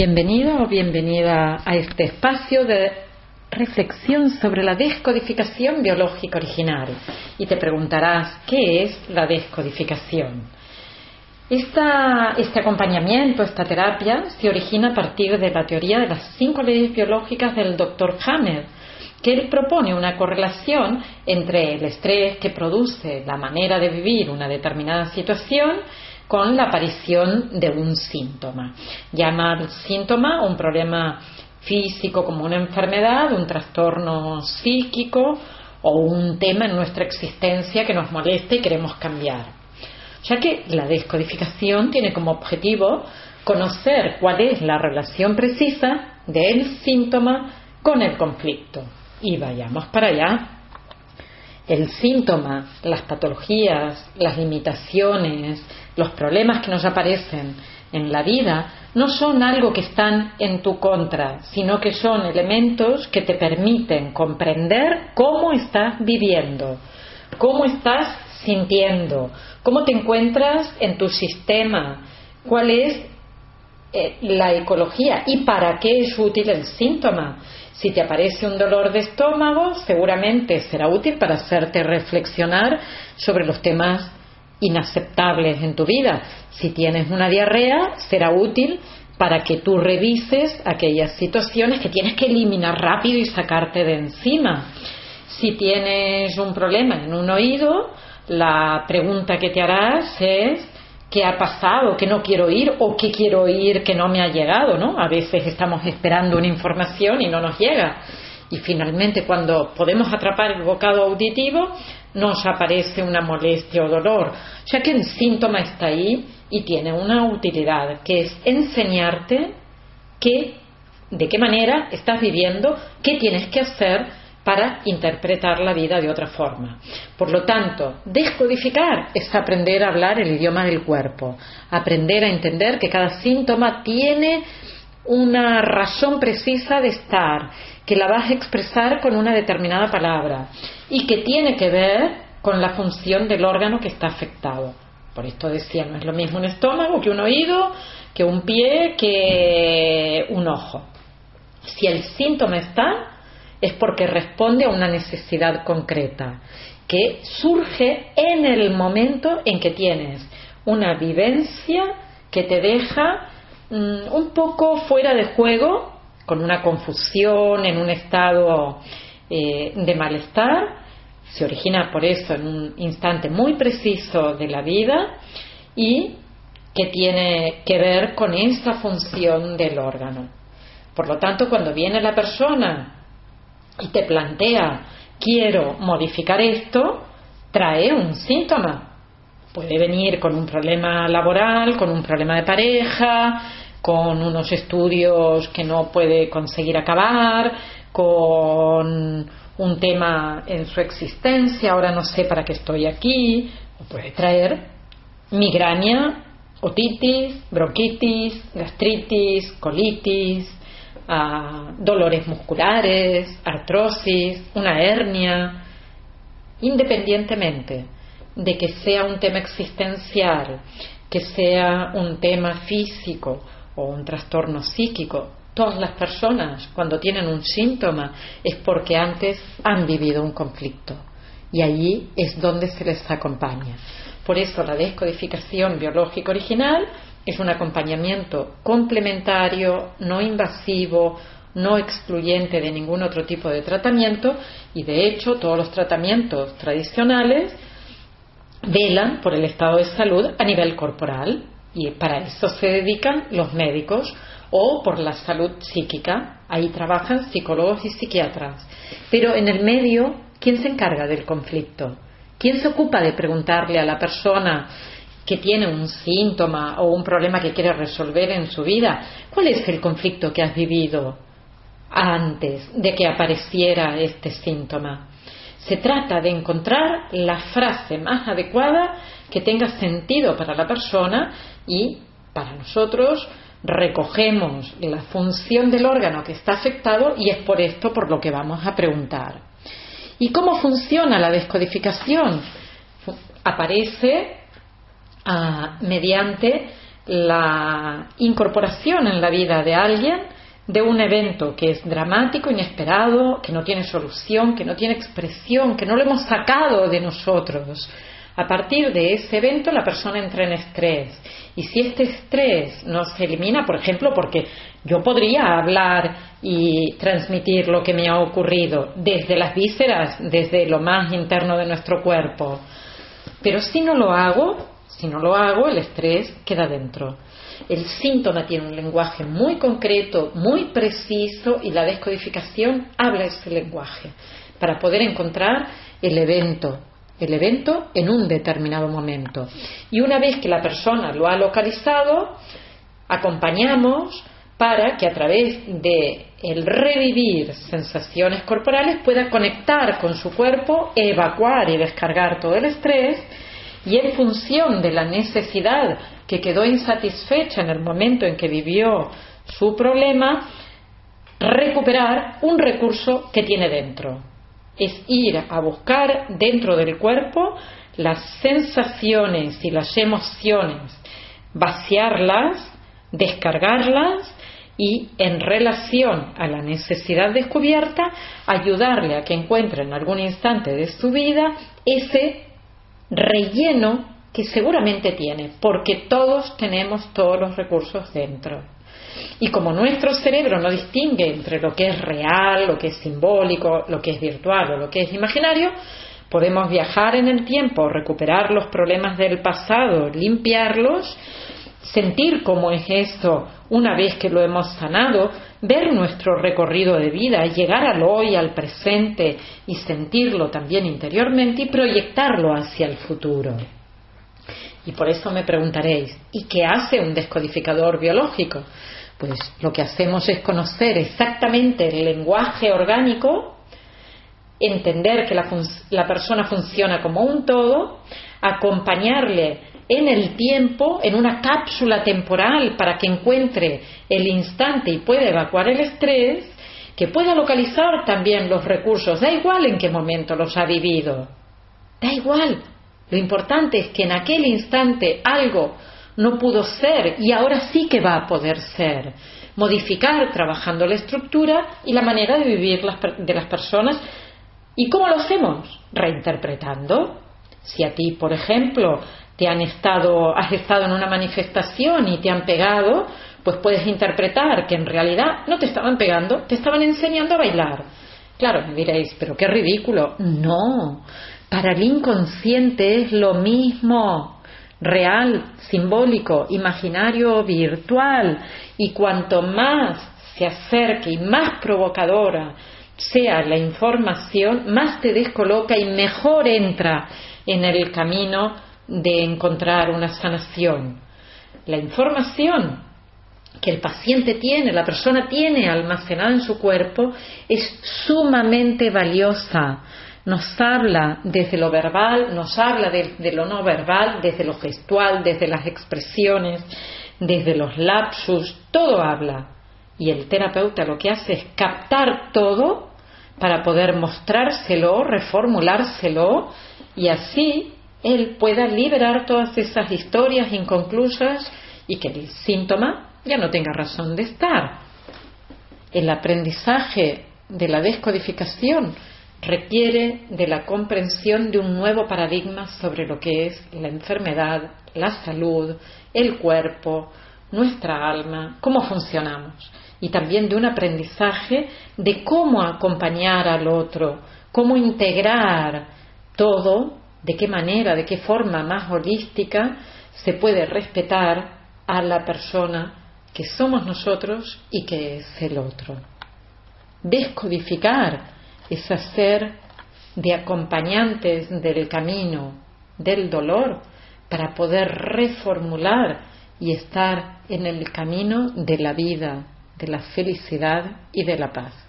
Bienvenido o bienvenida a este espacio de reflexión sobre la descodificación biológica original. Y te preguntarás, ¿qué es la descodificación? este acompañamiento, esta terapia, se origina a partir de la teoría de las cinco leyes biológicas del Dr. Hammer, que él propone una correlación entre el estrés que produce la manera de vivir una determinada situación con la aparición de un síntoma. Llama al síntoma un problema físico como una enfermedad, un trastorno psíquico o un tema en nuestra existencia que nos molesta y queremos cambiar. Ya que la descodificación tiene como objetivo conocer cuál es la relación precisa del síntoma con el conflicto. Y vayamos para allá el síntoma, las patologías, las limitaciones, los problemas que nos aparecen en la vida no son algo que están en tu contra, sino que son elementos que te permiten comprender cómo estás viviendo, cómo estás sintiendo, cómo te encuentras en tu sistema, cuál es eh, la ecología y para qué es útil el síntoma. Si te aparece un dolor de estómago, seguramente será útil para hacerte reflexionar sobre los temas inaceptables en tu vida. Si tienes una diarrea, será útil para que tú revises aquellas situaciones que tienes que eliminar rápido y sacarte de encima. Si tienes un problema en un oído, la pregunta que te harás es qué ha pasado, qué no quiero oír o qué quiero oír que no me ha llegado, ¿no? A veces estamos esperando una información y no nos llega. Y finalmente cuando podemos atrapar el bocado auditivo, nos aparece una molestia o dolor, ya que el síntoma está ahí y tiene una utilidad, que es enseñarte qué, de qué manera estás viviendo, qué tienes que hacer para interpretar la vida de otra forma. Por lo tanto, descodificar es aprender a hablar el idioma del cuerpo, aprender a entender que cada síntoma tiene una razón precisa de estar, que la vas a expresar con una determinada palabra y que tiene que ver con la función del órgano que está afectado. Por esto decía, no es lo mismo un estómago que un oído, que un pie, que un ojo. Si el síntoma está, es porque responde a una necesidad concreta que surge en el momento en que tienes una vivencia que te deja mm, un poco fuera de juego, con una confusión, en un estado eh, de malestar, se origina por eso en un instante muy preciso de la vida y que tiene que ver con esa función del órgano. Por lo tanto, cuando viene la persona y te plantea quiero modificar esto, trae un síntoma. Puede venir con un problema laboral, con un problema de pareja, con unos estudios que no puede conseguir acabar, con un tema en su existencia, ahora no sé para qué estoy aquí, o puede traer migraña, otitis, bronquitis, gastritis, colitis, dolores musculares, artrosis, una hernia, independientemente de que sea un tema existencial, que sea un tema físico o un trastorno psíquico, todas las personas cuando tienen un síntoma es porque antes han vivido un conflicto y allí es donde se les acompaña. Por eso la descodificación biológica original es un acompañamiento complementario, no invasivo, no excluyente de ningún otro tipo de tratamiento y de hecho todos los tratamientos tradicionales velan por el estado de salud a nivel corporal y para eso se dedican los médicos o por la salud psíquica, ahí trabajan psicólogos y psiquiatras. Pero en el medio, ¿quién se encarga del conflicto? ¿Quién se ocupa de preguntarle a la persona que tiene un síntoma o un problema que quiere resolver en su vida, ¿cuál es el conflicto que has vivido antes de que apareciera este síntoma? Se trata de encontrar la frase más adecuada que tenga sentido para la persona y para nosotros recogemos la función del órgano que está afectado y es por esto por lo que vamos a preguntar. ¿Y cómo funciona la descodificación? Aparece mediante la incorporación en la vida de alguien de un evento que es dramático, inesperado, que no tiene solución, que no tiene expresión, que no lo hemos sacado de nosotros. A partir de ese evento la persona entra en estrés. Y si este estrés no se elimina, por ejemplo, porque yo podría hablar y transmitir lo que me ha ocurrido desde las vísceras, desde lo más interno de nuestro cuerpo. Pero si no lo hago, si no lo hago, el estrés queda dentro. El síntoma tiene un lenguaje muy concreto, muy preciso y la descodificación habla ese lenguaje para poder encontrar el evento, el evento en un determinado momento. Y una vez que la persona lo ha localizado, acompañamos para que a través de el revivir sensaciones corporales pueda conectar con su cuerpo, evacuar y descargar todo el estrés y en función de la necesidad que quedó insatisfecha en el momento en que vivió su problema, recuperar un recurso que tiene dentro. Es ir a buscar dentro del cuerpo las sensaciones y las emociones, vaciarlas, descargarlas y en relación a la necesidad descubierta, ayudarle a que encuentre en algún instante de su vida ese relleno que seguramente tiene, porque todos tenemos todos los recursos dentro. Y como nuestro cerebro no distingue entre lo que es real, lo que es simbólico, lo que es virtual o lo que es imaginario, podemos viajar en el tiempo, recuperar los problemas del pasado, limpiarlos, sentir cómo es esto una vez que lo hemos sanado, ver nuestro recorrido de vida, llegar al hoy, al presente y sentirlo también interiormente y proyectarlo hacia el futuro. Y por eso me preguntaréis, ¿y qué hace un descodificador biológico? Pues lo que hacemos es conocer exactamente el lenguaje orgánico, entender que la, persona funciona como un todo, acompañarle en el tiempo, en una cápsula temporal para que encuentre el instante y pueda evacuar el estrés, que pueda localizar también los recursos, da igual en qué momento los ha vivido, da igual. Lo importante es que en aquel instante algo no pudo ser y ahora sí que va a poder ser. Modificar trabajando la estructura y la manera de vivir de las personas. ¿Y cómo lo hacemos? Reinterpretando. Si a ti, por ejemplo, te han estado, has estado en una manifestación y te han pegado, pues puedes interpretar que en realidad no te estaban pegando, te estaban enseñando a bailar. Claro, me diréis, pero qué ridículo. No, para el inconsciente es lo mismo real, simbólico, imaginario virtual, y cuanto más se acerque y más provocadora sea la información, más te descoloca y mejor entra en el camino de encontrar una sanación. La información que el paciente tiene, la persona tiene almacenada en su cuerpo, es sumamente valiosa nos habla desde lo verbal, nos habla de, lo no verbal, desde lo gestual, desde las expresiones, desde los lapsus, todo habla. Y el terapeuta lo que hace es captar todo para poder mostrárselo, reformulárselo y así él pueda liberar todas esas historias inconclusas y que el síntoma ya no tenga razón de estar. El aprendizaje de la descodificación requiere de la comprensión de un nuevo paradigma sobre lo que es la enfermedad, la salud, el cuerpo, nuestra alma, cómo funcionamos y también de un aprendizaje de cómo acompañar al otro, cómo integrar todo, de qué manera, de qué forma más holística se puede respetar a la persona que somos nosotros y que es el otro. Descodificar es hacer de acompañantes del camino del dolor para poder reformular y estar en el camino de la vida, de la felicidad y de la paz.